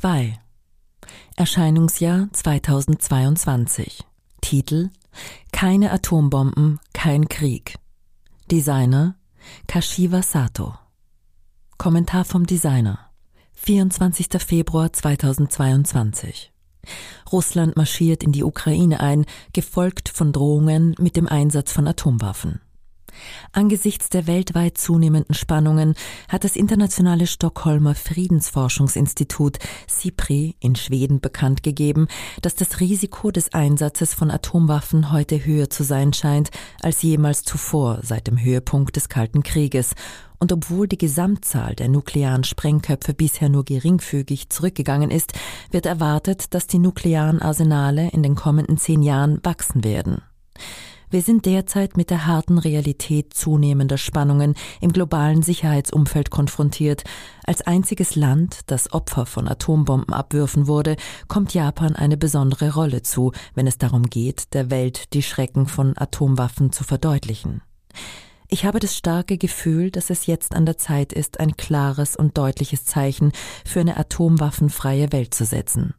2 Erscheinungsjahr 2022 Titel Keine Atombomben, kein Krieg Designer Kashiwa Sato Kommentar vom Designer 24. Februar 2022 Russland marschiert in die Ukraine ein, gefolgt von Drohungen mit dem Einsatz von Atomwaffen. Angesichts der weltweit zunehmenden Spannungen hat das internationale Stockholmer Friedensforschungsinstitut SIPRI in Schweden bekannt gegeben, dass das Risiko des Einsatzes von Atomwaffen heute höher zu sein scheint als jemals zuvor seit dem Höhepunkt des Kalten Krieges und obwohl die Gesamtzahl der nuklearen Sprengköpfe bisher nur geringfügig zurückgegangen ist, wird erwartet, dass die nuklearen Arsenale in den kommenden zehn Jahren wachsen werden. Wir sind derzeit mit der harten Realität zunehmender Spannungen im globalen Sicherheitsumfeld konfrontiert. Als einziges Land, das Opfer von Atombombenabwürfen wurde, kommt Japan eine besondere Rolle zu, wenn es darum geht, der Welt die Schrecken von Atomwaffen zu verdeutlichen. Ich habe das starke Gefühl, dass es jetzt an der Zeit ist, ein klares und deutliches Zeichen für eine atomwaffenfreie Welt zu setzen.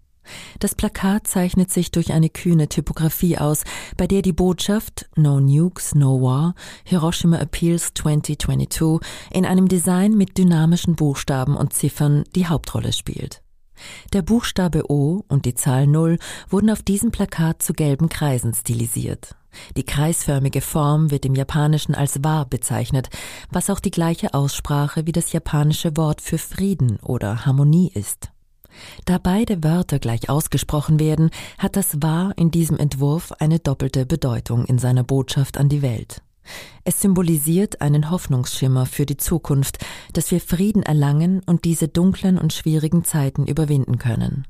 Das Plakat zeichnet sich durch eine kühne Typografie aus, bei der die Botschaft No Nukes, No War, Hiroshima Appeals 2022 in einem Design mit dynamischen Buchstaben und Ziffern die Hauptrolle spielt. Der Buchstabe O und die Zahl 0 wurden auf diesem Plakat zu gelben Kreisen stilisiert. Die kreisförmige Form wird im Japanischen als Wa bezeichnet, was auch die gleiche Aussprache wie das japanische Wort für Frieden oder Harmonie ist. Da beide Wörter gleich ausgesprochen werden, hat das Wa in diesem Entwurf eine doppelte Bedeutung in seiner Botschaft an die Welt. Es symbolisiert einen Hoffnungsschimmer für die Zukunft, dass wir Frieden erlangen und diese dunklen und schwierigen Zeiten überwinden können.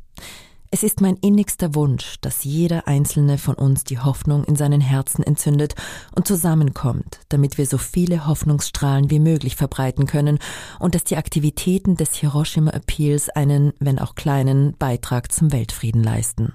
Es ist mein innigster Wunsch, dass jeder einzelne von uns die Hoffnung in seinen Herzen entzündet und zusammenkommt, damit wir so viele Hoffnungsstrahlen wie möglich verbreiten können und dass die Aktivitäten des Hiroshima Appeals einen, wenn auch kleinen, Beitrag zum Weltfrieden leisten.